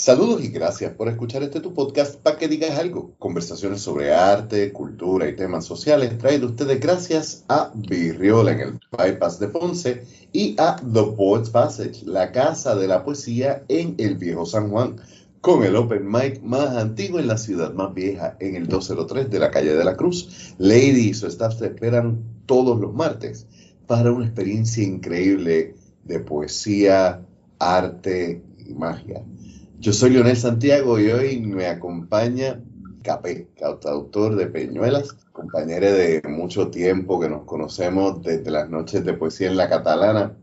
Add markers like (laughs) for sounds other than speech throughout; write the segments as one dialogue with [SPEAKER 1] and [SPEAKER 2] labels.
[SPEAKER 1] Saludos y gracias por escuchar este tu podcast para que digas algo. Conversaciones sobre arte, cultura y temas sociales traído ustedes gracias a Virriola en el Bypass de Ponce y a The Poets Passage, la casa de la poesía en el Viejo San Juan, con el open mic más antiguo en la ciudad más vieja, en el 203 de la calle de la Cruz. Lady y su staff te esperan todos los martes para una experiencia increíble de poesía, arte y magia. Yo soy Leonel Santiago y hoy me acompaña Capé, cantautor de Peñuelas, compañero de mucho tiempo que nos conocemos desde las noches de poesía en la catalana.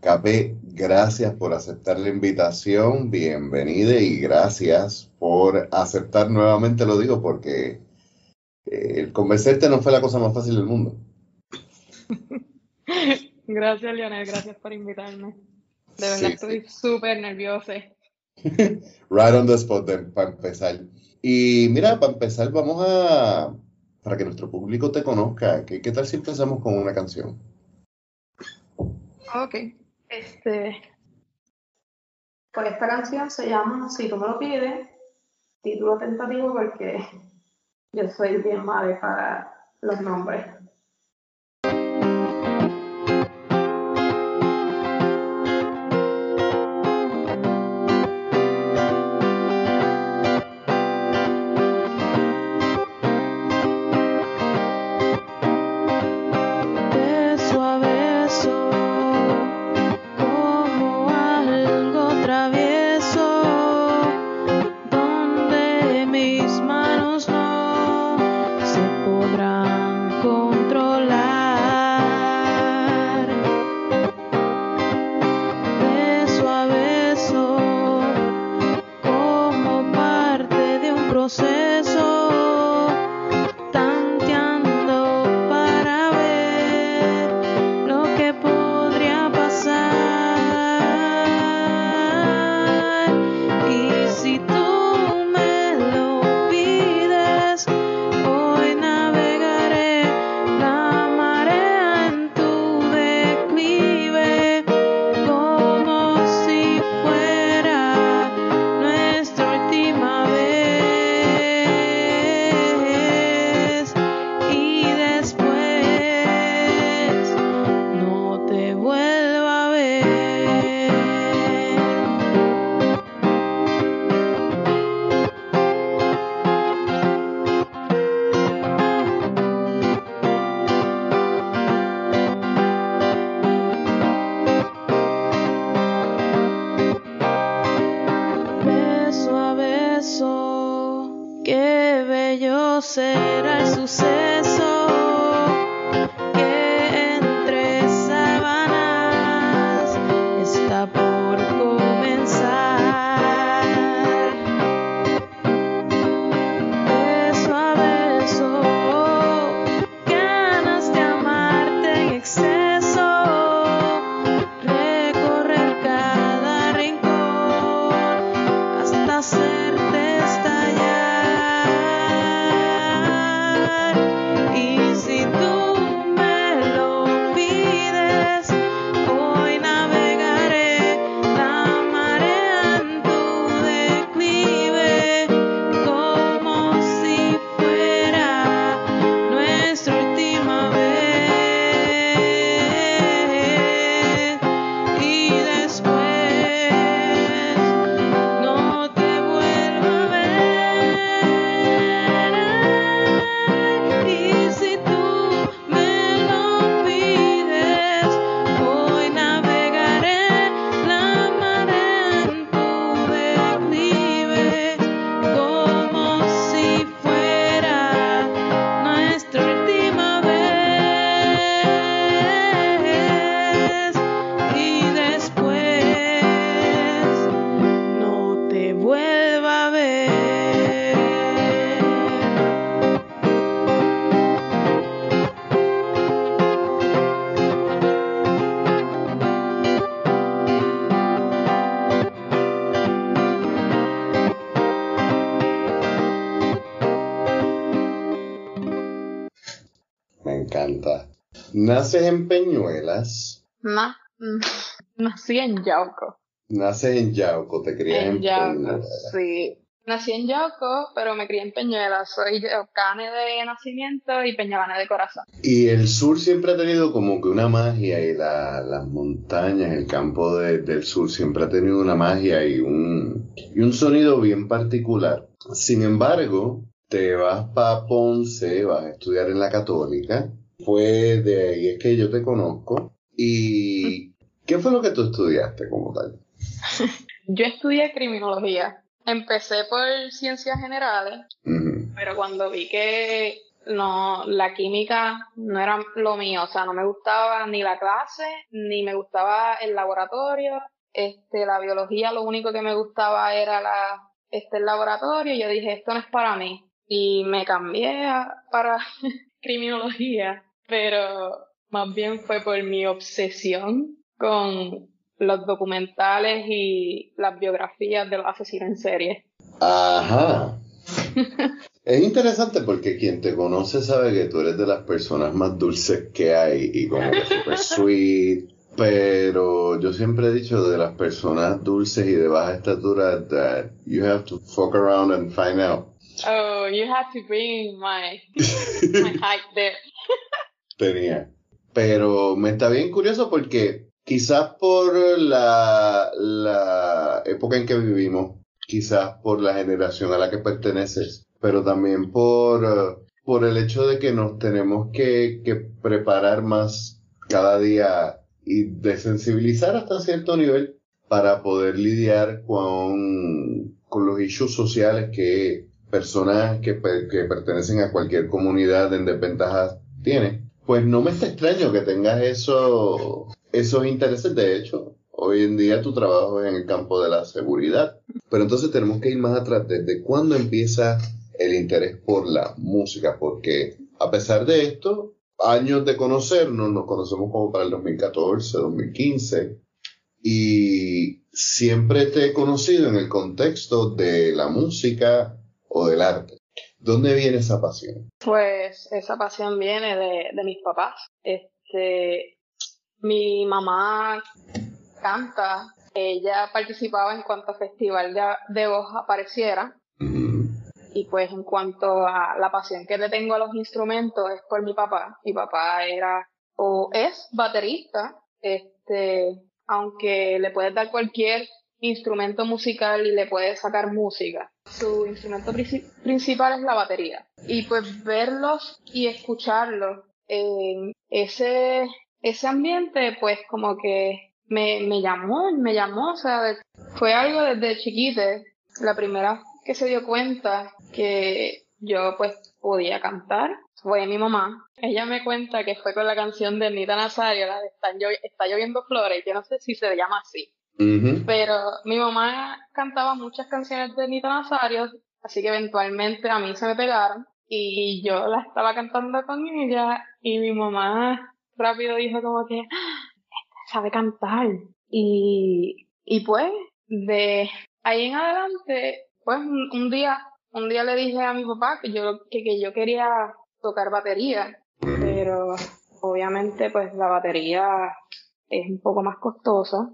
[SPEAKER 1] Capé, gracias por aceptar la invitación, bienvenida y gracias por aceptar nuevamente, lo digo porque eh, el convencerte no fue la cosa más fácil del mundo. (laughs)
[SPEAKER 2] Gracias, Leonel, gracias por invitarme. De verdad estoy súper nerviosa. (laughs)
[SPEAKER 1] right on the spot para empezar. Y mira, para empezar vamos a, para que nuestro público te conozca, ¿qué, tal si empezamos con una canción?
[SPEAKER 2] Ok, este, pues esta canción se llama Si tú me lo pides, título tentativo porque yo soy bien madre para los nombres.
[SPEAKER 1] ¿Naces en Peñuelas? (laughs)
[SPEAKER 2] Nací en Yauco.
[SPEAKER 1] Naces en Yauco, te crías en,
[SPEAKER 3] en Yauco, sí. Nací en Yauco, pero me crié en Peñuela. Soy cane de nacimiento y peñabana de corazón.
[SPEAKER 1] Y el sur siempre ha tenido como que una magia y las montañas, el campo del sur siempre ha tenido una magia y un, y un sonido bien particular. Sin embargo, te vas para Ponce, vas a estudiar en la católica. Fue de ahí es que yo te conozco. ¿Y qué fue lo que tú estudiaste como tal? (laughs)
[SPEAKER 3] yo estudié criminología. Empecé por ciencias generales, pero cuando vi que no, la química no era lo mío, o sea, no me gustaba ni la clase, ni me gustaba el laboratorio, este, la biología lo único que me gustaba era la, este, el laboratorio, yo dije, esto no es para mí, y me cambié para (laughs) criminología, pero más bien fue por mi obsesión con los documentales y las biografías de los asesinos en serie.
[SPEAKER 1] Ajá. (laughs) es interesante porque quien te conoce sabe que tú eres de las personas más dulces que hay y como que super (laughs) sweet. Pero yo siempre he dicho de las personas dulces y de baja estatura that you have to fuck around and find out.
[SPEAKER 3] Oh, you have to bring my, (laughs) my height there.
[SPEAKER 1] Tenía. Pero me está bien curioso porque Quizás por la, la época en que vivimos, quizás por la generación a la que perteneces, pero también por, por el hecho de que nos tenemos que, que preparar más cada día y desensibilizar hasta cierto nivel para poder lidiar con, con los issues sociales que personas que, que pertenecen a cualquier comunidad en desventajas tienen. Pues no me está extraño que tengas eso, esos intereses. De hecho, hoy en día tu trabajo es en el campo de la seguridad. Pero entonces tenemos que ir más atrás. ¿Desde cuándo empieza el interés por la música? Porque a pesar de esto, años de conocernos, nos conocemos como para el 2014, 2015. Y siempre te he conocido en el contexto de la música o del arte. ¿Dónde viene esa pasión?
[SPEAKER 3] Pues esa pasión viene de, de mis papás. Este, mi mamá canta, ella participaba en cuanto festival de, de voz apareciera. Y pues en cuanto a la pasión que le tengo a los instrumentos es por mi papá. Mi papá era o es baterista, este, aunque le puedes dar cualquier instrumento musical y le puedes sacar música su instrumento principal es la batería. Y pues verlos y escucharlos en ese, ese ambiente, pues como que me, me llamó, me llamó, o sea, fue algo desde chiquite. La primera que se dio cuenta que yo pues podía cantar fue mi mamá. Ella me cuenta que fue con la canción de Nita Nazario, la de Está, lloviendo flores, yo no sé si se llama así. Pero mi mamá cantaba muchas canciones de Nita Nazario, así que eventualmente a mí se me pegaron y yo la estaba cantando con ella y mi mamá rápido dijo como que ah, este sabe cantar y, y pues de ahí en adelante pues un, día un día le dije a mi papá que yo que, que yo quería tocar batería pero obviamente pues la batería es un poco más costosa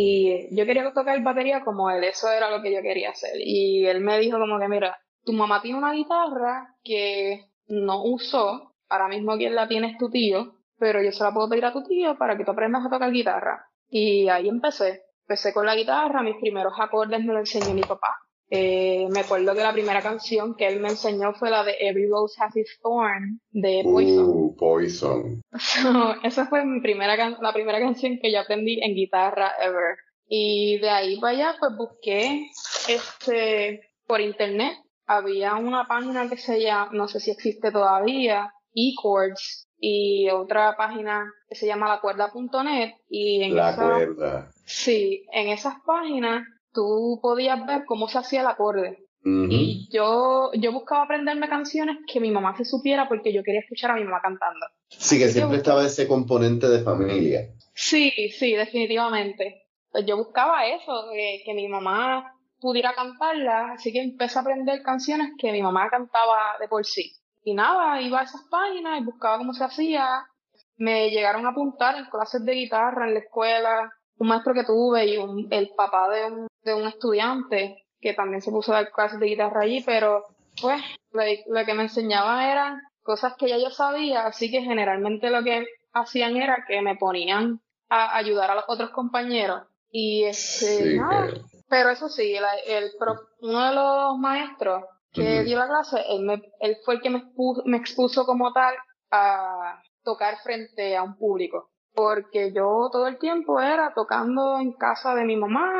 [SPEAKER 3] y yo quería tocar batería como él, eso era lo que yo quería hacer. Y él me dijo como que, mira, tu mamá tiene una guitarra que no usó, ahora mismo quien la tiene es tu tío, pero yo se la puedo pedir a tu tío para que tú aprendas a tocar guitarra. Y ahí empecé. Empecé con la guitarra, mis primeros acordes me lo enseñó mi papá. Eh, me acuerdo que la primera canción que él me enseñó fue la de Every Rose Has Its Thorn de Poison.
[SPEAKER 1] Uh, Poison.
[SPEAKER 3] esa fue mi primera la primera canción que yo aprendí en guitarra ever. Y de ahí para allá pues busqué este por internet. Había una página que se llama, no sé si existe todavía, eChords y otra página que se llama lacuerda.net y en
[SPEAKER 1] la cuerda.
[SPEAKER 3] Sí, en esas páginas tú podías ver cómo se hacía el acorde. Y yo, yo buscaba aprenderme canciones que mi mamá se supiera porque yo quería escuchar a mi mamá cantando.
[SPEAKER 1] Sí, que siempre estaba ese componente de familia.
[SPEAKER 3] Sí, sí, definitivamente. Pues yo buscaba eso, que, que mi mamá pudiera cantarla, así que empecé a aprender canciones que mi mamá cantaba de por sí. Y nada, iba a esas páginas y buscaba cómo se hacía. Me llegaron a apuntar en clases de guitarra en la escuela, un maestro que tuve y un, el papá de un, de un estudiante que también se puso a dar clases de guitarra allí, pero pues lo, que me enseñaban eran cosas que ya yo sabía, así que generalmente lo que hacían era que me ponían a ayudar a los otros compañeros y este, pero eso sí, el, el, uno de los maestros que dio la clase, él, me, él fue el que me expuso, me expuso como tal a tocar frente a un público. Porque yo todo el tiempo era tocando en casa de mi mamá,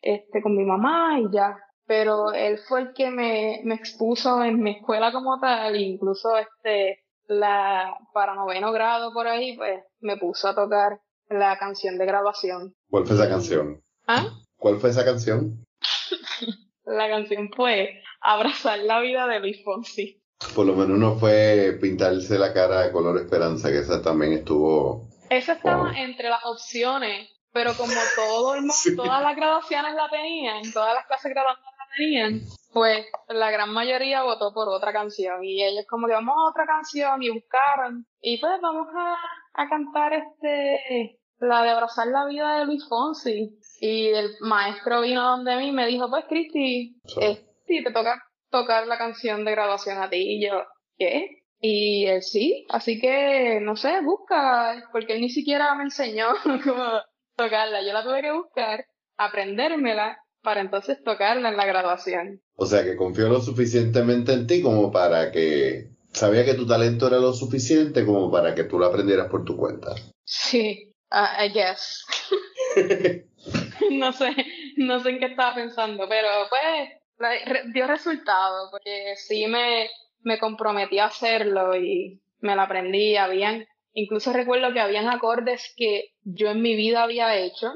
[SPEAKER 3] este, con mi mamá y ya. Pero él fue el que me, me expuso en mi escuela como tal, incluso este, la, para noveno grado por ahí, pues me puso a tocar la canción de grabación.
[SPEAKER 1] ¿Cuál fue esa canción?
[SPEAKER 3] ¿Ah?
[SPEAKER 1] ¿Cuál fue esa canción? (laughs)
[SPEAKER 3] la canción fue Abrazar la vida de Luis Fonsi.
[SPEAKER 1] Por lo menos no fue pintarse la cara de color esperanza, que esa también estuvo.
[SPEAKER 3] Esa estaba entre las opciones, pero como (laughs) todo el mundo, todas las graduaciones la tenían, todas las clases graduadas la tenían, pues la gran mayoría votó por otra canción. Y ellos como que vamos a otra canción y buscaron. Y pues vamos a, a cantar este la de abrazar la vida de Luis Fonsi. Y el maestro vino donde mí y me dijo, pues Cristi, eh, sí, te toca tocar la canción de graduación a ti. Y yo, ¿qué? Y él sí, así que, no sé, busca, porque él ni siquiera me enseñó (laughs) cómo tocarla. Yo la tuve que buscar, aprendérmela, para entonces tocarla en la graduación.
[SPEAKER 1] O sea, que confió lo suficientemente en ti como para que sabía que tu talento era lo suficiente como para que tú lo aprendieras por tu cuenta.
[SPEAKER 3] Sí, uh, I guess. (laughs) no sé, no sé en qué estaba pensando, pero pues dio resultado, porque sí me, me comprometí a hacerlo y me lo aprendí, habían, incluso recuerdo que habían acordes que yo en mi vida había hecho,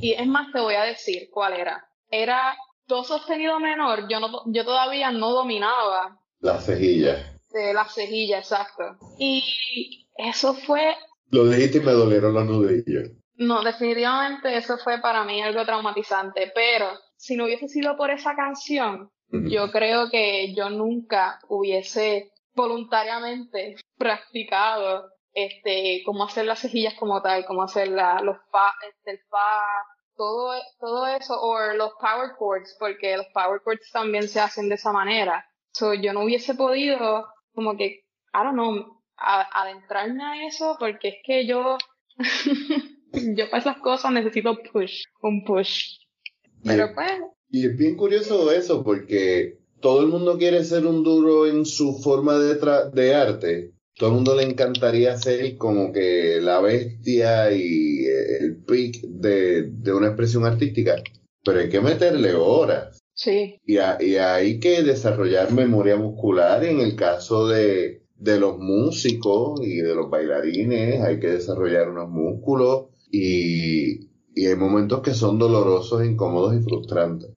[SPEAKER 3] y es más, te voy a decir cuál era. Era do sostenido menor, yo, no, yo todavía no dominaba.
[SPEAKER 1] La cejilla.
[SPEAKER 3] De la cejilla, exacto. Y eso fue...
[SPEAKER 1] Lo dijiste y me dolieron los nudillos.
[SPEAKER 3] No, definitivamente eso fue para mí algo traumatizante, pero si no hubiese sido por esa canción, yo creo que yo nunca hubiese voluntariamente practicado este cómo hacer las cejillas como tal, cómo hacer la, los fa, este, el fa, todo, todo eso, o los power chords, porque los power chords también se hacen de esa manera. So, yo no hubiese podido, como que, I don't know, adentrarme a eso, porque es que yo (laughs) yo para esas cosas necesito push, un push. Pero pues.
[SPEAKER 1] Y es bien curioso eso, porque todo el mundo quiere ser un duro en su forma de, de arte. Todo el mundo le encantaría ser como que la bestia y el pic de, una expresión artística. Pero hay que meterle horas.
[SPEAKER 3] Sí.
[SPEAKER 1] Y, y hay que desarrollar memoria muscular en el caso de, de los músicos y de los bailarines. Hay que desarrollar unos músculos y, hay momentos que son dolorosos, incómodos y frustrantes.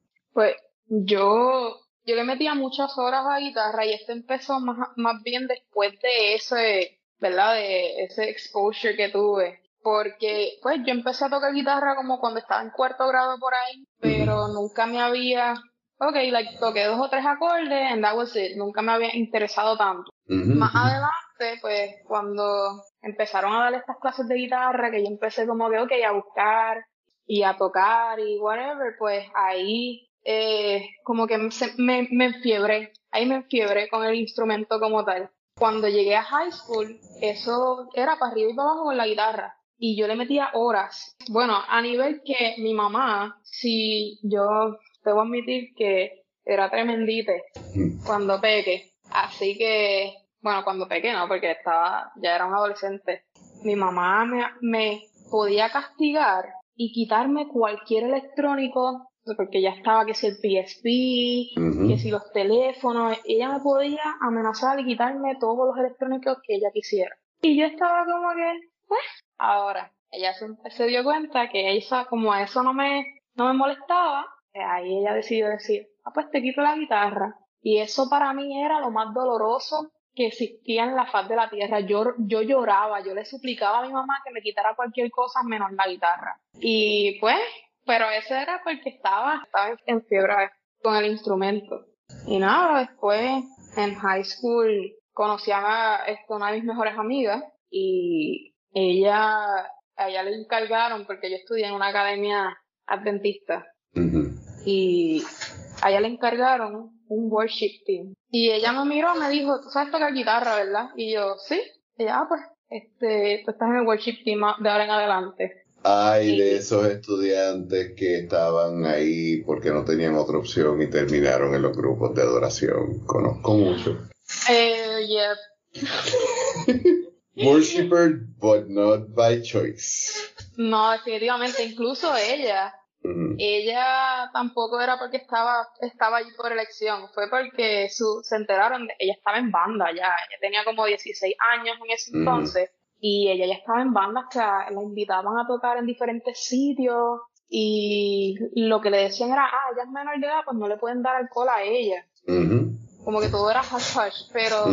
[SPEAKER 3] Yo, yo le metía muchas horas a guitarra y esto empezó más, más bien después de ese, ¿verdad? De ese exposure que tuve. Porque, pues, yo empecé a tocar guitarra como cuando estaba en cuarto grado por ahí, pero nunca me había, ok, like, toqué dos o tres acordes and that was it, nunca me había interesado tanto. Más adelante, pues, cuando empezaron a dar estas clases de guitarra, que yo empecé como que, ok, a buscar y a tocar y whatever, pues ahí eh, como que me, me enfiebré, ahí me enfiebré con el instrumento como tal. Cuando llegué a high school, eso era para arriba y para abajo con la guitarra. Y yo le metía horas. Bueno, a nivel que mi mamá, si yo debo admitir que era tremendite cuando peque. Así que bueno, cuando pequeño, porque estaba, ya era un adolescente, mi mamá me, me podía castigar y quitarme cualquier electrónico, porque ya estaba que si el PSP, que si los teléfonos, ella me podía amenazar y quitarme todos los electrónicos que ella quisiera. Y yo estaba como que, pues, ahora, ella se, dio cuenta que ella, como a eso no me, no me molestaba, ahí ella decidió decir, ah, pues te quito la guitarra. Y eso para mí era lo más doloroso que existía en la faz de la tierra. Yo, yo lloraba, yo le suplicaba a mi mamá que me quitara cualquier cosa menos la guitarra. Y pues, pero eso era porque estaba, estaba en fiebre con el instrumento. Y nada, después en high school conocí a una de mis mejores amigas y ella a ella le encargaron, porque yo estudié en una academia adventista, y a ella le encargaron un worship team. Y ella me miró, me dijo, tú sabes tocar guitarra, ¿verdad? Y yo, sí. Y ella, ah, pues, este, tú estás en el worship team de ahora en adelante.
[SPEAKER 1] Ay, de esos estudiantes que estaban ahí porque no tenían otra opción y terminaron en los grupos de adoración. Conozco mucho.
[SPEAKER 3] Eh, yeah. (laughs)
[SPEAKER 1] Worshipper, but not by choice.
[SPEAKER 3] No, definitivamente, incluso ella ella tampoco era porque estaba, estaba allí por elección, fue porque su, se enteraron, de, ella estaba en banda ya, ella tenía como 16 años en ese entonces, y ella ya estaba en bandas que la invitaban a tocar en diferentes sitios, y lo que le decían era, ah, ella es menor de edad, pues no le pueden dar alcohol a ella. Como que todo era hush pero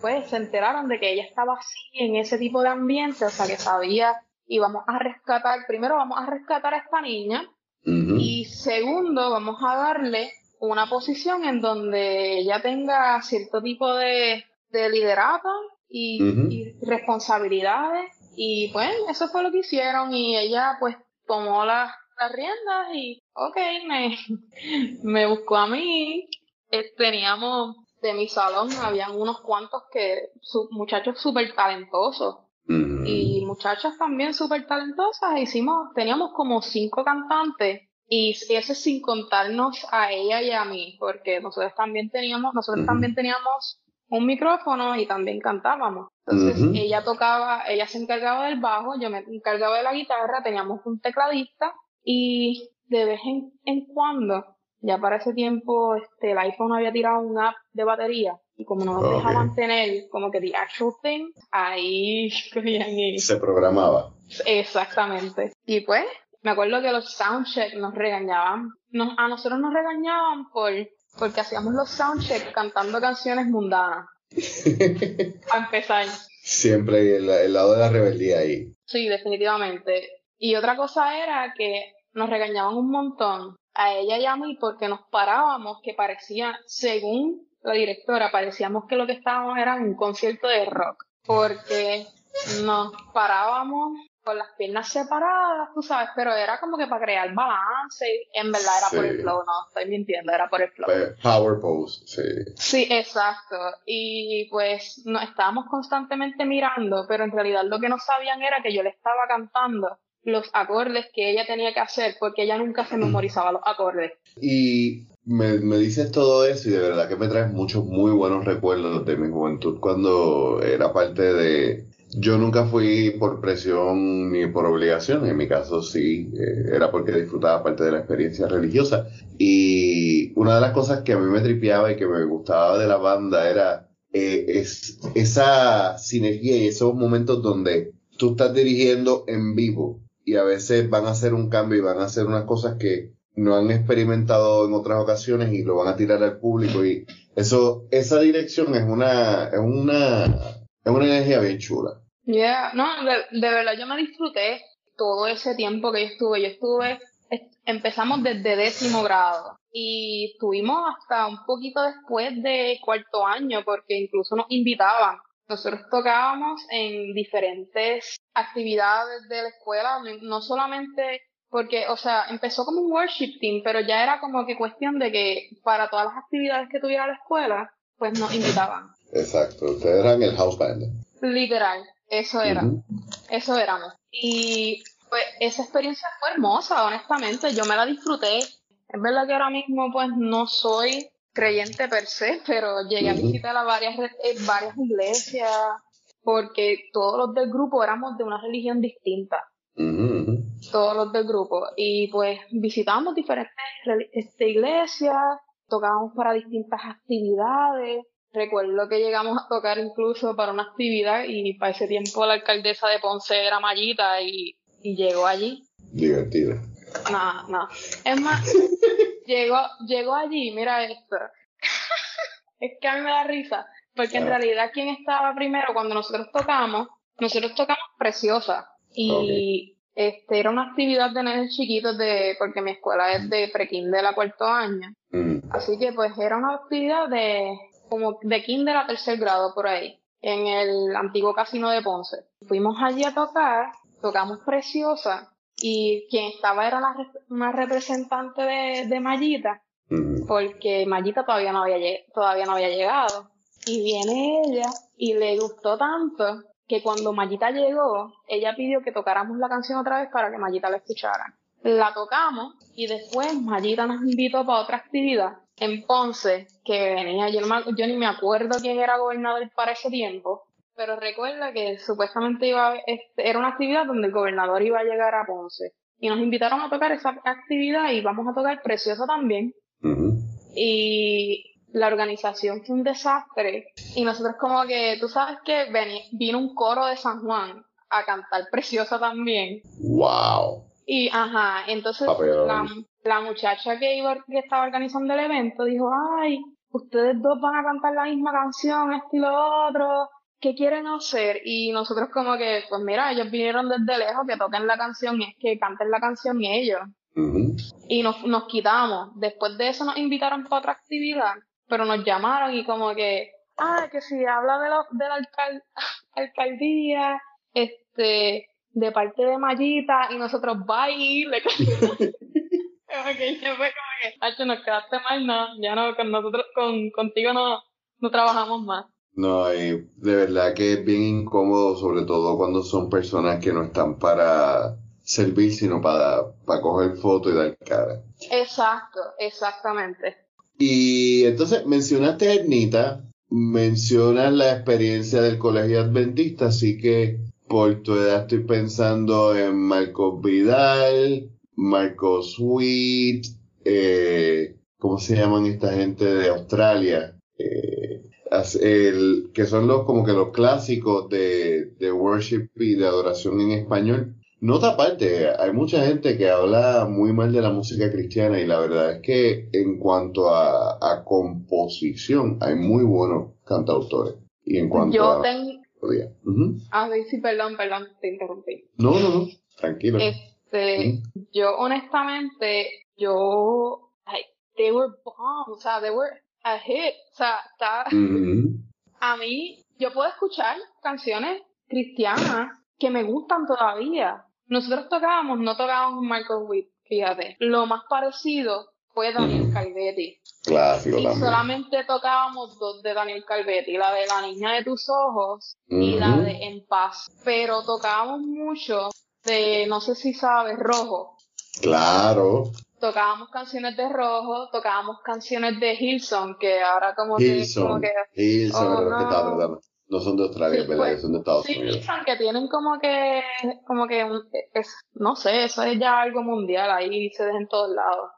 [SPEAKER 3] pues se enteraron de que ella estaba así en ese tipo de ambiente, o sea que sabía y vamos a rescatar, primero vamos a rescatar a esta niña y segundo vamos a darle una posición en donde ella tenga cierto tipo de, de liderato y, responsabilidades. Y pues eso fue lo que hicieron. Y ella pues tomó las, riendas y ok, me, (laughs) me buscó a mí. Eh, teníamos de mi salón, habían unos cuantos que, muchachos súper talentosos y muchachas también súper talentosas. Hicimos, teníamos como cinco cantantes. Y ese sin contarnos a ella y a mí, porque nosotros también teníamos, nosotros también teníamos un micrófono y también cantábamos. Entonces ella tocaba, ella se encargaba del bajo, yo me encargaba de la guitarra, teníamos un tecladista y de vez en, en cuando, ya para ese tiempo, este, el iPhone había tirado un app de batería y como no nos dejaban tener como que the actual thing, ahí (laughs)
[SPEAKER 1] Se programaba.
[SPEAKER 3] Exactamente. Y pues, me acuerdo que los soundchecks nos regañaban. a nosotros nos regañaban por porque hacíamos los soundchecks cantando canciones mundanas. (laughs) a empezar.
[SPEAKER 1] Siempre el, el lado de la rebeldía ahí.
[SPEAKER 3] Sí, definitivamente. Y otra cosa era que nos regañaban un montón a ella y a mí porque nos parábamos que parecía, según la directora, parecíamos que lo que estábamos era un concierto de rock, porque nos parábamos con las piernas separadas, tú sabes, pero era como que para crear balance, y en verdad era por el flow, no estoy mintiendo, era por el flow.
[SPEAKER 1] Power pose, sí.
[SPEAKER 3] Sí, exacto. Y pues nos estábamos constantemente mirando, pero en realidad lo que no sabían era que yo le estaba cantando los acordes que ella tenía que hacer, porque ella nunca se memorizaba los acordes.
[SPEAKER 1] Y me, me, dices todo eso y de verdad que me traes muchos muy buenos recuerdos de mi juventud cuando era parte de... Yo nunca fui por presión ni por obligación, en mi caso sí, eh, era porque disfrutaba parte de la experiencia religiosa. Y una de las cosas que a mí me tripeaba y que me gustaba de la banda era eh, es, esa sinergia y esos momentos donde tú estás dirigiendo en vivo y a veces van a hacer un cambio y van a hacer unas cosas que no han experimentado en otras ocasiones y lo van a tirar al público y eso esa dirección es una es una es una energía bien chula.
[SPEAKER 3] Yeah, no, de, verdad yo me disfruté todo ese tiempo que yo estuve. Yo estuve empezamos desde décimo grado y estuvimos hasta un poquito después de cuarto año porque incluso nos invitaban. Nosotros tocábamos en diferentes actividades de la escuela, no solamente porque, o sea, empezó como un worship team, pero ya era como que cuestión de que para todas las actividades que tuviera la escuela, pues nos invitaban.
[SPEAKER 1] Exacto, ustedes eran el house band.
[SPEAKER 3] Literal, eso era, eso éramos. Y pues esa experiencia fue hermosa, honestamente, yo me la disfruté. Es verdad que ahora mismo pues no soy creyente per se, pero llegué a visitar a varias, eh, varias iglesias, porque todos los del grupo éramos de una religión distinta todos los del grupo. Y pues visitamos diferentes este, iglesias, tocábamos para distintas actividades. Recuerdo que llegamos a tocar incluso para una actividad y para ese tiempo la alcaldesa de Ponce era Mallita y, llegó allí.
[SPEAKER 1] Divertido.
[SPEAKER 3] No, no. Es más, (laughs) llegó, llegó allí, mira esto. (laughs) es que a mí me da risa, porque en realidad quien estaba primero cuando nosotros tocamos, nosotros tocamos Preciosa. Y este era una actividad de nenes chiquitos de, porque mi escuela es de prekinder a cuarto año. Mm. Así que pues era una actividad de como de kinder a tercer grado por ahí, en el antiguo casino de Ponce. Fuimos allí a tocar, tocamos Preciosa y quien estaba era una, representante de, de Mayita, porque Mayita todavía no, había, todavía no había llegado. Y viene ella y le gustó tanto que cuando Mayita llegó, ella pidió que tocáramos la canción otra vez para que Mayita la escuchara. La tocamos y después Mayita nos invitó para otra actividad en Ponce, que venía, yo, yo ni me acuerdo quién era gobernador para ese tiempo, pero recuerda que supuestamente iba este, era una actividad donde el gobernador iba a llegar a Ponce. Y nos invitaron a tocar esa actividad y vamos a tocar Preciosa también. Y la organización fue un desastre. Y nosotros como que, tú sabes que vino un coro de San Juan a cantar Preciosa también.
[SPEAKER 1] ¡Wow!
[SPEAKER 3] Y, ajá, entonces la, la, muchacha que, iba, que estaba organizando el evento dijo, ay, ustedes dos van a cantar la misma canción, esto y lo otro, ¿qué quieren hacer? Y nosotros como que, pues mira, ellos vinieron desde lejos, que toquen la canción, y es que canten la canción ellos. Y nos, nos quitamos. Después de eso nos invitaron para otra actividad, pero nos llamaron y como que, ah, que si habla de, la, de la (laughs) alcaldía, este, de parte de Mayita, y nosotros, bye, le (laughs) (laughs) como que ya fue como que, nos quedaste mal, no, ya no, con nosotros, con, contigo no, no trabajamos más.
[SPEAKER 1] No, de verdad que es bien incómodo, sobre todo cuando son personas que no están para servir, sino para, para coger fotos y dar cara.
[SPEAKER 3] Exacto, exactamente.
[SPEAKER 1] Y entonces mencionaste a Ernita, mencionas la experiencia del colegio adventista, así que por tu edad estoy pensando en Marcos Vidal, Marcos Sweet, eh, ¿cómo se llaman esta gente de Australia? Eh, el, que son los como que los clásicos de, de worship y de adoración en español. Nota aparte, hay mucha gente que habla muy mal de la música cristiana y la verdad es que en cuanto a, a composición hay muy buenos cantautores. Y en cuanto
[SPEAKER 3] Yo
[SPEAKER 1] a...
[SPEAKER 3] Tengo... A ver, sí, perdón, perdón, te interrumpí.
[SPEAKER 1] No, no, no, tranquilo.
[SPEAKER 3] Este, yo honestamente, yo, like, they were bombs, o sea, they were a hit. O sea, está. A mí, yo puedo escuchar canciones cristianas que me gustan todavía. Nosotros tocábamos, no tocábamos Michael Witt, fíjate. Lo más parecido fue Daniel Calvetti.
[SPEAKER 1] Clásico
[SPEAKER 3] y solamente tocábamos dos de Daniel Calvetti, la de La Niña de tus Ojos y la de En Paz. Pero tocábamos mucho de, no sé si sabes, Rojo.
[SPEAKER 1] Claro
[SPEAKER 3] tocábamos canciones de Rojo, tocábamos canciones de Hilson, que ahora como que...
[SPEAKER 1] Hilson, Hilson, oh, no. no son de Australia, ¿verdad? Pues, son de Estados sí, Unidos.
[SPEAKER 3] Hilson, que tienen como que, como que, es, no sé, eso es ya algo mundial, ahí se deja en todos lados.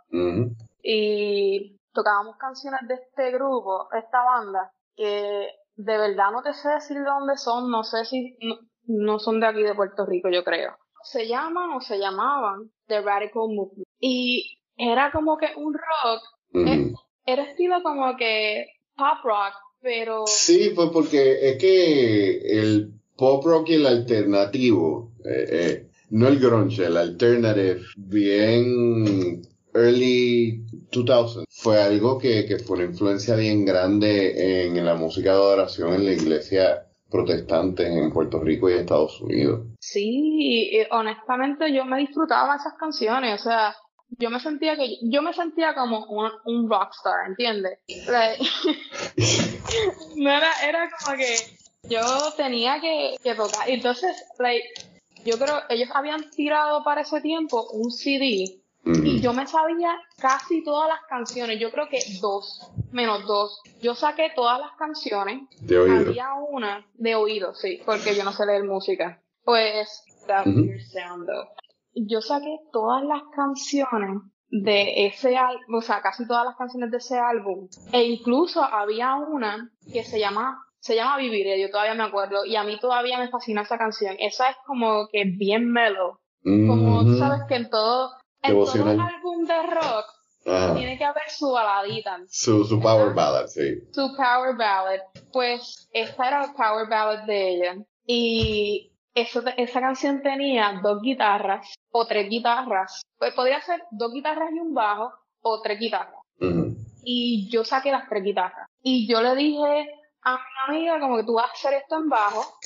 [SPEAKER 3] Y tocábamos canciones de este grupo, esta banda, que de verdad no te sé decir de dónde son, no sé si, no, no son de aquí de Puerto Rico, yo creo. Se llaman o se llamaban The Radical Movement. Y era como que un rock, eh, era estilo como que pop rock, pero...
[SPEAKER 1] Sí, pues porque es que el pop rock y el alternativo, eh, eh, no el grunge, el alternative, bien early 2000, fue algo que, que fue una influencia bien grande en la música de adoración en la iglesia protestante en Puerto Rico y Estados Unidos.
[SPEAKER 3] Sí, honestamente yo me disfrutaba esas canciones, o sea, yo me sentía que yo me sentía como un, un rockstar, ¿entiendes? (laughs) no era, era como que yo tenía que, que tocar. Entonces, like, yo creo, ellos habían tirado para ese tiempo un CD y yo me sabía casi todas las canciones. Yo creo que dos, menos dos. Yo saqué todas las canciones.
[SPEAKER 1] De oído.
[SPEAKER 3] Había una de oído, sí, porque yo no sé leer música. Pues, That Sound, yo saqué todas las canciones de ese álbum, o sea, casi todas las canciones de ese álbum. E incluso había una que se llama, se llama Vivir, yo todavía me acuerdo, y a mí todavía me fascina esa canción. Esa es como que bien mellow. Como tú sabes que en todo, en todo álbum de rock tiene que haber su baladita.
[SPEAKER 1] Su, su power ballad, sí.
[SPEAKER 3] Su power ballad. Pues esta era el power ballad de ella. Y esa canción tenía dos guitarras o tres guitarras. Pues podría ser dos guitarras y un bajo o tres guitarras. Y yo saqué las tres guitarras. Y yo le dije a mi amiga como que tú vas a hacer esto en bajo,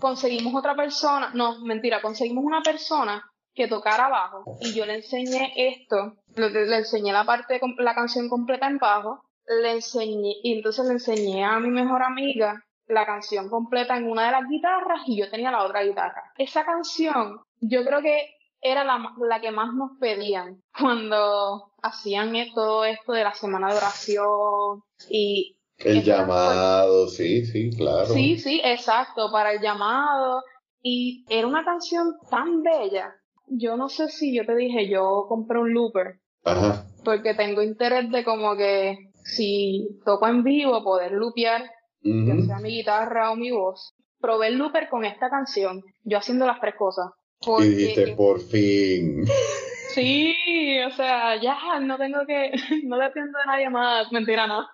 [SPEAKER 3] conseguimos otra persona, no, mentira, conseguimos una persona que tocara bajo y yo le enseñé esto, le, enseñé la parte, la canción completa en bajo, le enseñé, y entonces le enseñé a mi mejor amiga la canción completa en una de las guitarras y yo tenía la otra guitarra. Esa canción, yo creo que era la, la que más nos pedían cuando hacían todo esto de la semana de oración y...
[SPEAKER 1] El llamado, sí, sí, claro.
[SPEAKER 3] Sí, sí, exacto, para el llamado. Y era una canción tan bella. Yo no sé si yo te dije, yo compré un looper. Ajá. Porque tengo interés de como que si toco en vivo, poder lupear ya sea mi guitarra o mi voz, probé el looper con esta canción, yo haciendo las tres cosas.
[SPEAKER 1] y dijiste, por fin.
[SPEAKER 3] Sí, o sea, ya no tengo que, (laughs) no dependo de nadie más, mentira, no.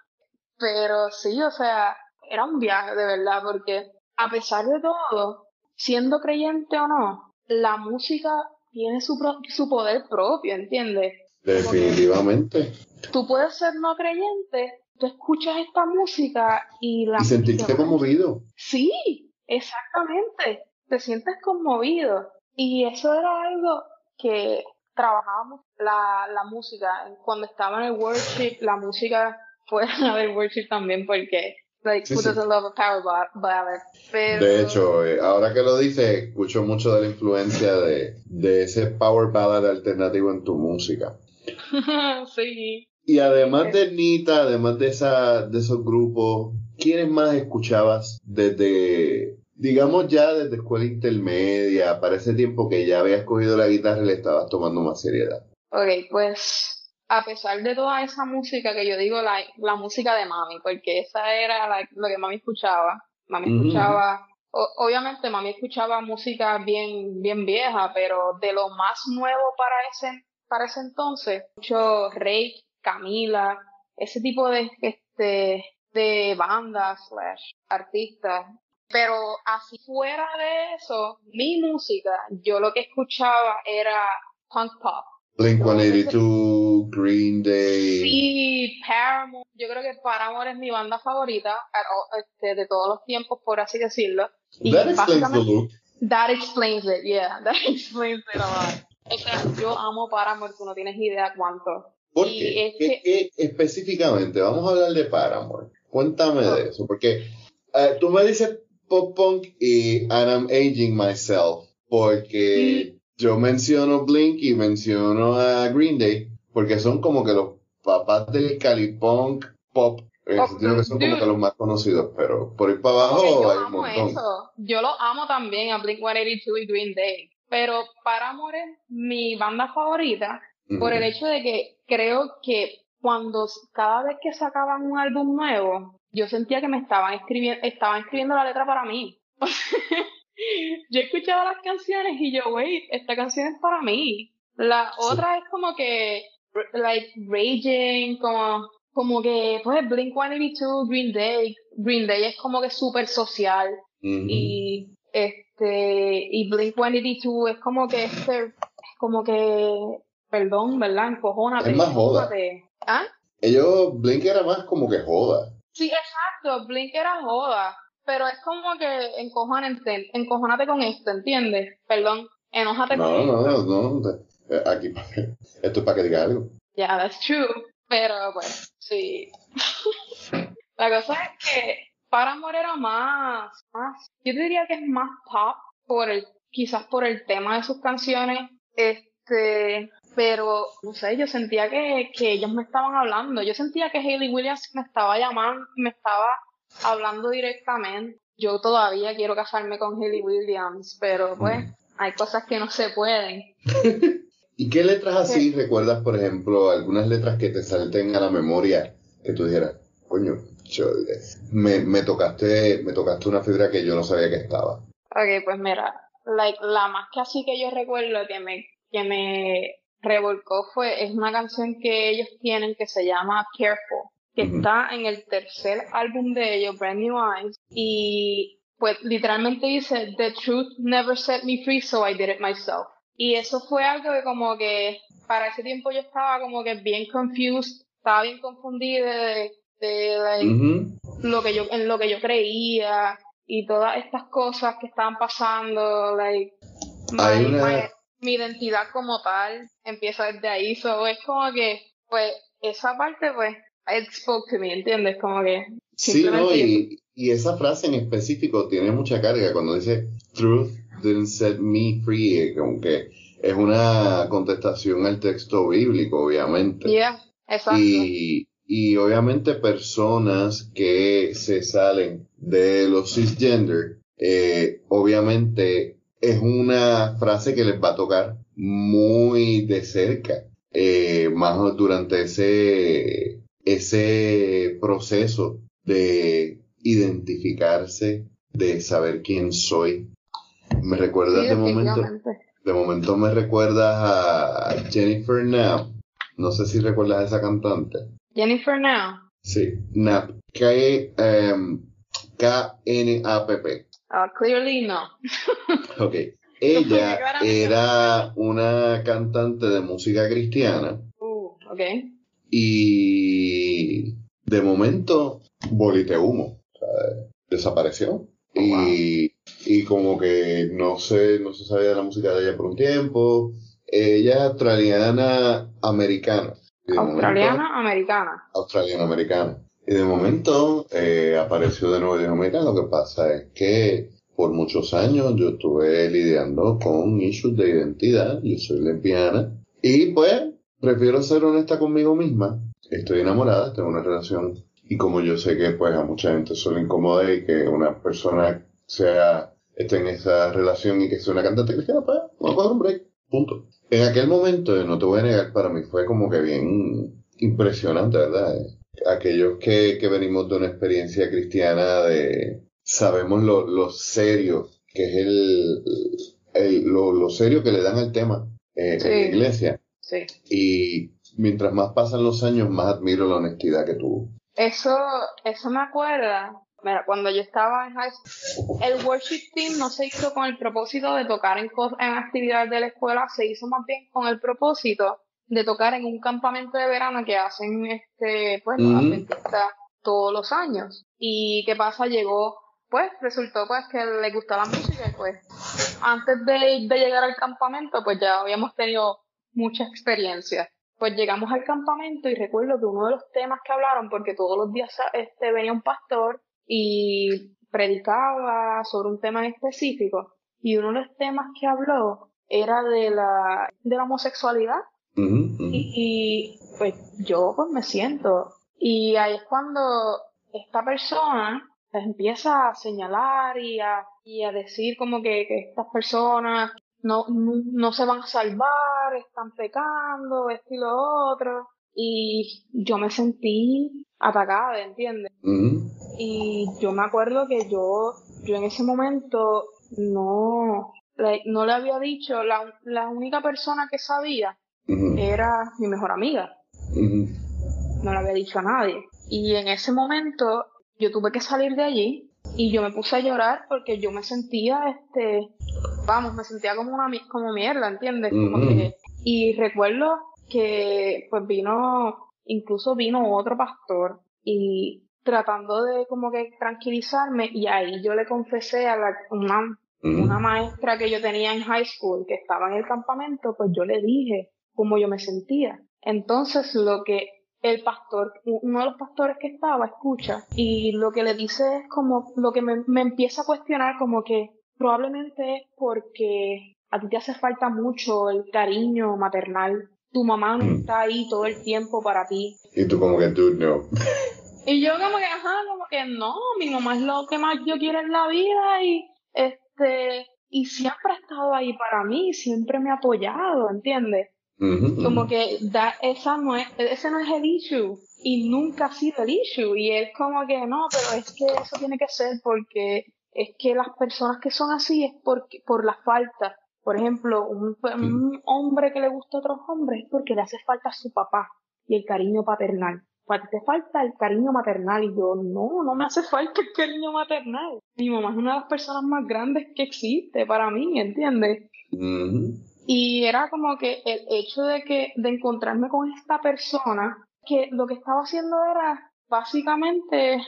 [SPEAKER 3] Pero sí, o sea, era un viaje de verdad, porque a pesar de todo, siendo creyente o no, la música tiene su, su poder propio, ¿entiendes?
[SPEAKER 1] Definitivamente.
[SPEAKER 3] Tú puedes ser no creyente, tú escuchas esta música y la...
[SPEAKER 1] Y sentiste conmovido.
[SPEAKER 3] Sí, exactamente. Te sientes conmovido. Y eso era algo que trabajábamos la, la música. Cuando estaba en el worship, la música fue (laughs) del worship también porque Like, love a power ballad?
[SPEAKER 1] De hecho, eh, ahora que lo dices, escucho mucho de la influencia de, de ese power ballad alternativo en tu música. (laughs)
[SPEAKER 3] sí.
[SPEAKER 1] Y además de Nita, además de, esa, de esos grupos, ¿quiénes más escuchabas desde, digamos ya desde escuela intermedia, para ese tiempo que ya habías cogido la guitarra y le estabas tomando más seriedad?
[SPEAKER 3] Ok, pues a pesar de toda esa música que yo digo, la, la música de mami, porque esa era lo que mami escuchaba. Mami escuchaba, obviamente mami escuchaba música bien, bien vieja, pero de lo más nuevo para ese, para ese entonces, mucho Rake, Camila, ese tipo de, este, de bandas, slash, artistas. Pero así fuera de eso, mi música, yo lo que escuchaba era punk pop.
[SPEAKER 1] Blink 182, Green Day.
[SPEAKER 3] Sí, Paramore. Yo creo que Paramore es mi banda favorita este, de todos los tiempos, por así decirlo.
[SPEAKER 1] that explains the look.
[SPEAKER 3] That explains it, yeah. (laughs) That explains it a lot. O sea, yo amo Paramore, tú no tienes idea cuánto.
[SPEAKER 1] ¿Por qué? específicamente? Vamos a hablar de Paramore. Cuéntame de ah. eso, porque eh, tú me dices pop punk y and I'm aging myself, porque yo menciono Blink y menciono a Green Day, porque son como que los papás del Calipunk pop. Eh, que son como que los más conocidos, pero por ir para abajo hay un montón.
[SPEAKER 3] Yo lo amo también a Blink 182 y Green Day, pero Paramore es mi banda favorita por el hecho de que creo que cuando cada vez que sacaban un álbum nuevo, yo sentía que me estaban escribiendo, estaban escribiendo la letra para mí. (laughs) yo escuchaba las canciones y yo, wait, esta canción es para mí. La otra es como que, like, raging, como, como que, pues, Blink 182, Green Day. Green Day es como que súper social. Y, este, y Blink 182 es como que este, es como que perdón, ¿verdad? Encojónate.
[SPEAKER 1] Es más joda.
[SPEAKER 3] ¿Ah?
[SPEAKER 1] Ellos, Blink era más como que joda.
[SPEAKER 3] Sí, exacto, Blink era joda. Pero es como que encojónate, encojónate con esto, ¿entiendes? Perdón, enójate
[SPEAKER 1] con
[SPEAKER 3] esto.
[SPEAKER 1] No, no, no, eh, aquí, (laughs) esto es para que diga algo.
[SPEAKER 3] Yeah, that's true. Pero, pues, sí. (laughs) La cosa es que Paramore era más, más, yo diría que es más pop por el, quizás por el tema de sus canciones. Este, pero no sé, yo sentía que, que ellos me estaban hablando, yo sentía que Hayley Williams me estaba llamando, me estaba hablando directamente. Yo todavía quiero casarme con Hayley Williams, pero pues hay cosas que no se pueden. (laughs)
[SPEAKER 1] ¿Y qué letras así recuerdas, por ejemplo, algunas letras que te salten a la memoria que tú dijeras, coño, yo, me, me tocaste, me tocaste una fibra que yo no sabía que estaba?
[SPEAKER 3] Ok, pues mira, like, la más que así que yo recuerdo que me, que me revolcó fue, es una canción que ellos tienen que se llama Careful, que está en el tercer álbum de ellos, Brand New Eyes, y pues literalmente dice, The truth never set me free, so I did it myself. Y eso fue algo que como que para ese tiempo yo estaba como que bien confused, estaba bien confundida de, de lo que yo, en lo que yo creía y todas estas cosas que estaban pasando, like, mi identidad como tal empieza desde ahí, so es como que, pues, esa parte, pues, it spoke to me, ¿entiendes? Como que...
[SPEAKER 1] Sí, no, y, y esa frase en específico tiene mucha carga cuando dice, truth didn't set me free, como que es una contestación al texto bíblico, obviamente.
[SPEAKER 3] Yeah, exacto.
[SPEAKER 1] Y, y obviamente personas que se salen de los cisgender, eh, obviamente es una frase que les va a tocar muy de cerca, eh, más durante ese, ese proceso de identificarse, de saber quién soy. Me recuerdas de momento, de momento me recuerdas a Jennifer Now. No sé si recuerdas a esa cantante.
[SPEAKER 3] Jennifer Now.
[SPEAKER 1] Sí, Nap. K-N-A-P-P.
[SPEAKER 3] Uh, clearly no. (laughs)
[SPEAKER 1] ok. (laughs) Ella era una cantante de música cristiana.
[SPEAKER 3] Uh, ok.
[SPEAKER 1] Y de momento, bolite humo. desapareció. Oh, y, y, como que no se, no se sabía de la música de ella por un tiempo. Ella es australiana americana.
[SPEAKER 3] Australiana, americana.
[SPEAKER 1] Australiana, americana. Y de momento eh, apareció de nuevo y dijo, mira, lo que pasa es que por muchos años yo estuve lidiando con issues de identidad, yo soy lesbiana, y pues prefiero ser honesta conmigo misma. Estoy enamorada, tengo una relación, y como yo sé que pues a mucha gente eso le incomoda y que una persona sea, esté en esa relación y que sea una cantante cristiana, pues vamos a un break, punto. En aquel momento, no te voy a negar, para mí fue como que bien impresionante, ¿verdad? Aquellos que, que venimos de una experiencia cristiana de sabemos lo, lo serio que es el, el lo, lo, serio que le dan al tema eh, en la iglesia.
[SPEAKER 3] Sí.
[SPEAKER 1] Y mientras más pasan los años, más admiro la honestidad que tuvo.
[SPEAKER 3] Eso, eso me acuerda Mira, cuando yo estaba en high school, el worship team no se hizo con el propósito de tocar en, en actividades de la escuela, se hizo más bien con el propósito de tocar en un campamento de verano que hacen este, pues, los adventistas todos los años. Y qué pasa, llegó, pues, resultó pues que le gustaba la música y pues, antes de, de llegar al campamento, pues ya habíamos tenido mucha experiencia. Pues llegamos al campamento y recuerdo que uno de los temas que hablaron, porque todos los días este, venía un pastor y predicaba sobre un tema en específico y uno de los temas que habló era de la, de la homosexualidad Y, pues yo pues me siento y ahí es cuando esta persona pues, empieza a señalar y a, y a decir como que, estas personas no, no, se van a salvar, están pecando, esto y lo otro. Y yo me sentí atacada, ¿entiendes? Y yo me acuerdo que yo, yo en ese momento no, no le había dicho, la, la única persona que sabía era mi mejor amiga. No le había dicho a nadie. Y en ese momento yo tuve que salir de allí y yo me puse a llorar porque yo me sentía, este, vamos, me sentía como una como mierda, ¿entiendes? y recuerdo que pues vino, incluso vino otro pastor y tratando de como que tranquilizarme y ahí yo le confesé a la, una, una maestra que yo tenía en high school que estaba en el campamento, pues yo le dije cómo yo me sentía. Entonces lo que el pastor, uno de los pastores que estaba, escucha y lo que le dice es como lo que me, me empieza a cuestionar como que probablemente es porque a ti te hace falta mucho el cariño maternal. Tu mamá no está ahí todo el tiempo para ti.
[SPEAKER 1] Y tú como que tú no. (laughs)
[SPEAKER 3] Y yo como que, ajá, como que no, mi mamá es lo que más yo quiero en la vida y este, y siempre ha estado ahí para mí, siempre me ha apoyado, ¿entiendes? Como que da, esa no es, ese no es el issue y nunca ha sido el issue y es como que no, pero es que eso tiene que ser porque es que las personas que son así es porque, por la falta. Por ejemplo, un, un hombre que le gusta a otros hombres es porque le hace falta a su papá y el cariño paternal ti te falta el cariño maternal. Y yo, no, no me hace falta el cariño maternal. Mi mamá es una de las personas más grandes que existe para mí, ¿entiendes? Y era como que el hecho de que, de encontrarme con esta persona, que lo que estaba haciendo era básicamente,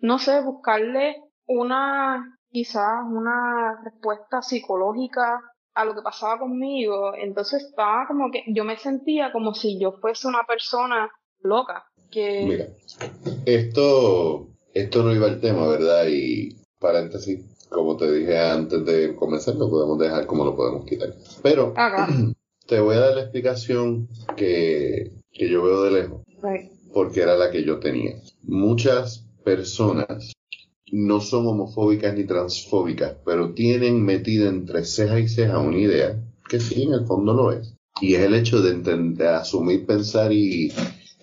[SPEAKER 3] no sé, buscarle una, quizás una respuesta psicológica a lo que pasaba conmigo. Entonces estaba como que yo me sentía como si yo fuese una persona loca. Que...
[SPEAKER 1] Mira, esto, esto no iba al tema, ¿verdad? Y paréntesis, como te dije antes de comenzar, lo podemos dejar como lo podemos quitar. Pero (clears throat) te voy a dar la explicación que, que yo veo de lejos. Porque era la que yo tenía. Muchas personas no son homofóbicas ni transfóbicas, pero tienen metida entre ceja y ceja una idea que sí, en el fondo lo es. Y es el hecho de, entender, asumir, pensar y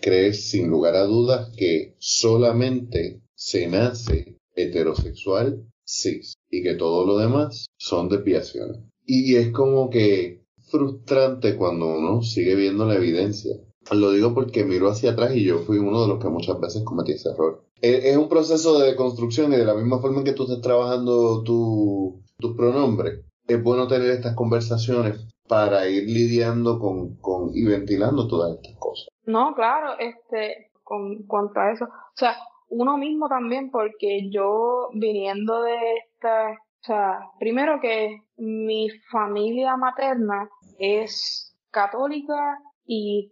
[SPEAKER 1] creer sin lugar a dudas que solamente se nace heterosexual cis y que todo lo demás son desviaciones. Y es como que frustrante cuando uno sigue viendo la evidencia. Lo digo porque miro hacia atrás y yo fui uno de los que muchas veces cometí ese error es un proceso de construcción y de la misma forma en que tú estás trabajando tu, tu pronombre, es bueno tener estas conversaciones para ir lidiando con, con y ventilando todas estas cosas.
[SPEAKER 3] No, claro, este, con cuanto a eso, o sea, uno mismo también, porque yo viniendo de esta, o sea, primero que mi familia materna es católica y,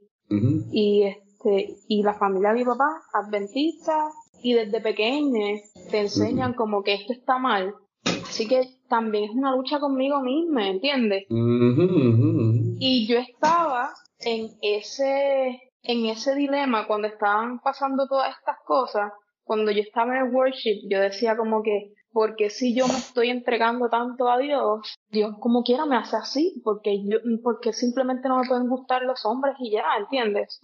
[SPEAKER 3] y este, y la familia de mi papá adventista y desde pequeño te enseñan como que esto está mal. Así que también es una lucha conmigo misma, ¿entiendes? Y yo estaba en ese, en ese dilema cuando estaban pasando todas estas cosas, cuando yo estaba en el worship, yo decía como que, porque si yo me estoy entregando tanto a Dios, Dios como quiera me hace así, porque yo, porque simplemente no me pueden gustar los hombres y ya, ¿entiendes?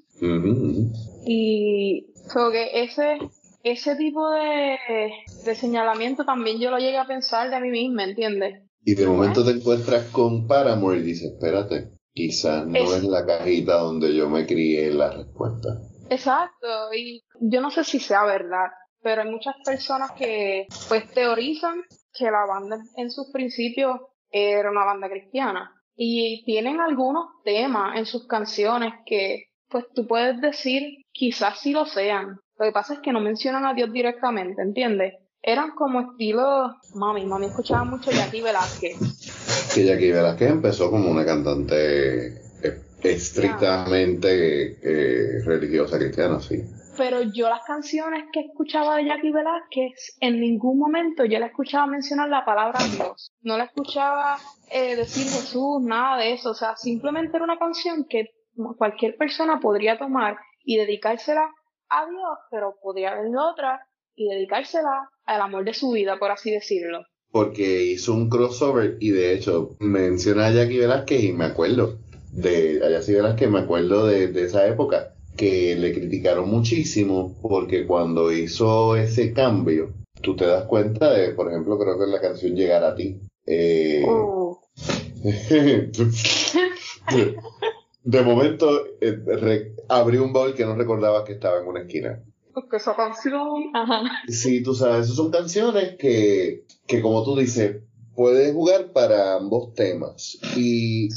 [SPEAKER 3] Y so que ese ese tipo de, señalamiento también yo lo llegué a pensar de mí misma, ¿entiendes?
[SPEAKER 1] Y de momento te encuentras con Paramore y dices, espérate, quizás no es, la cajita donde yo me crié la respuesta.
[SPEAKER 3] Exacto, y yo no sé si sea verdad, pero hay muchas personas que pues teorizan que la banda en sus principios era una banda cristiana y tienen algunos temas en sus canciones que pues tú puedes decir quizás sí lo sean, lo que pasa es que no mencionan a Dios directamente, ¿entiendes? Eran como estilo, mami, mami escuchaba mucho Jackie Velázquez.
[SPEAKER 1] Que Jackie Velázquez empezó como una cantante estrictamente eh, religiosa cristiana, sí.
[SPEAKER 3] Pero yo las canciones que escuchaba de Jackie Velázquez, en ningún momento yo la escuchaba mencionar la palabra Dios. No la escuchaba eh, decir Jesús, nada de eso. O sea, simplemente era una canción que cualquier persona podría tomar y dedicársela a Dios, pero podría haber otra y dedicársela al amor de su vida, por así decirlo.
[SPEAKER 1] Porque hizo un crossover y de hecho menciona a Jackie Velázquez y me acuerdo de a Jackie Velázquez, me acuerdo de, esa época que le criticaron muchísimo porque cuando hizo ese cambio, tú te das cuenta de, por ejemplo, creo que la canción Llegar a ti. Eh, oh. (laughs) de momento eh, abrí un baúl que no recordaba que estaba en una esquina.
[SPEAKER 3] Porque esa canción,
[SPEAKER 1] Sí, tú sabes, esas son canciones que, que como tú dices, puedes jugar para ambos temas. Y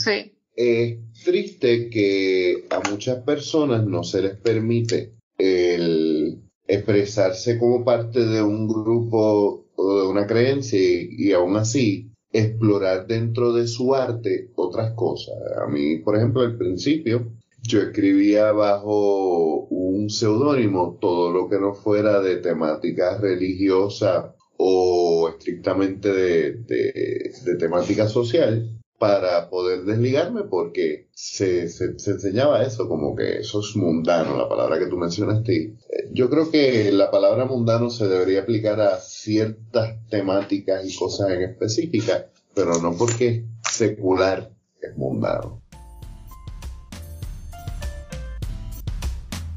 [SPEAKER 1] es triste que a muchas personas no se les permite el expresarse como parte de un grupo o de una creencia y aún así explorar dentro de su arte otras cosas. A mí, por ejemplo, al principio yo escribía bajo un seudónimo todo lo que no fuera de temática religiosa o estrictamente de, temática social para poder desligarme porque se, se, se, enseñaba eso, como que eso es mundano, la palabra que tú mencionaste. Yo creo que la palabra mundano se debería aplicar a ciertas temáticas y cosas en específica, pero no porque secular es mundano.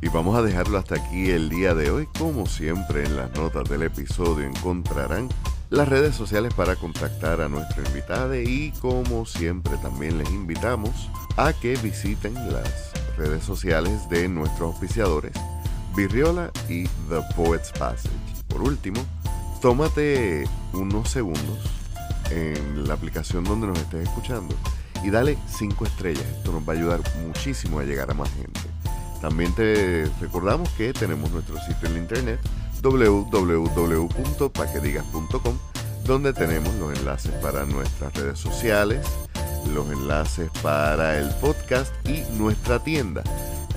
[SPEAKER 4] Y vamos a dejarlo hasta aquí el día de hoy. Como siempre en las notas del episodio encontrarán las redes sociales para contactar a nuestro invitado y como siempre también les invitamos a que visiten las redes sociales de nuestros auspiciadores Virriola y The Poets Passage. Por último, tómate unos segundos en la aplicación donde nos estés escuchando y dale 5 estrellas. Esto nos va a ayudar muchísimo a llegar a más gente.
[SPEAKER 1] También te recordamos que tenemos nuestro sitio en internet www.paquedigas.com donde tenemos los enlaces para nuestras redes sociales, los enlaces para el podcast y nuestra tienda,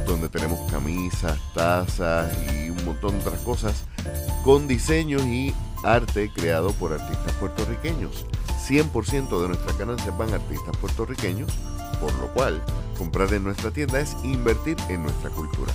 [SPEAKER 1] donde tenemos camisas, tazas y un montón de otras cosas con diseños y arte creado por artistas puertorriqueños. 100% de nuestras ganancias van a artistas puertorriqueños, por lo cual comprar en nuestra tienda es invertir en nuestra cultura.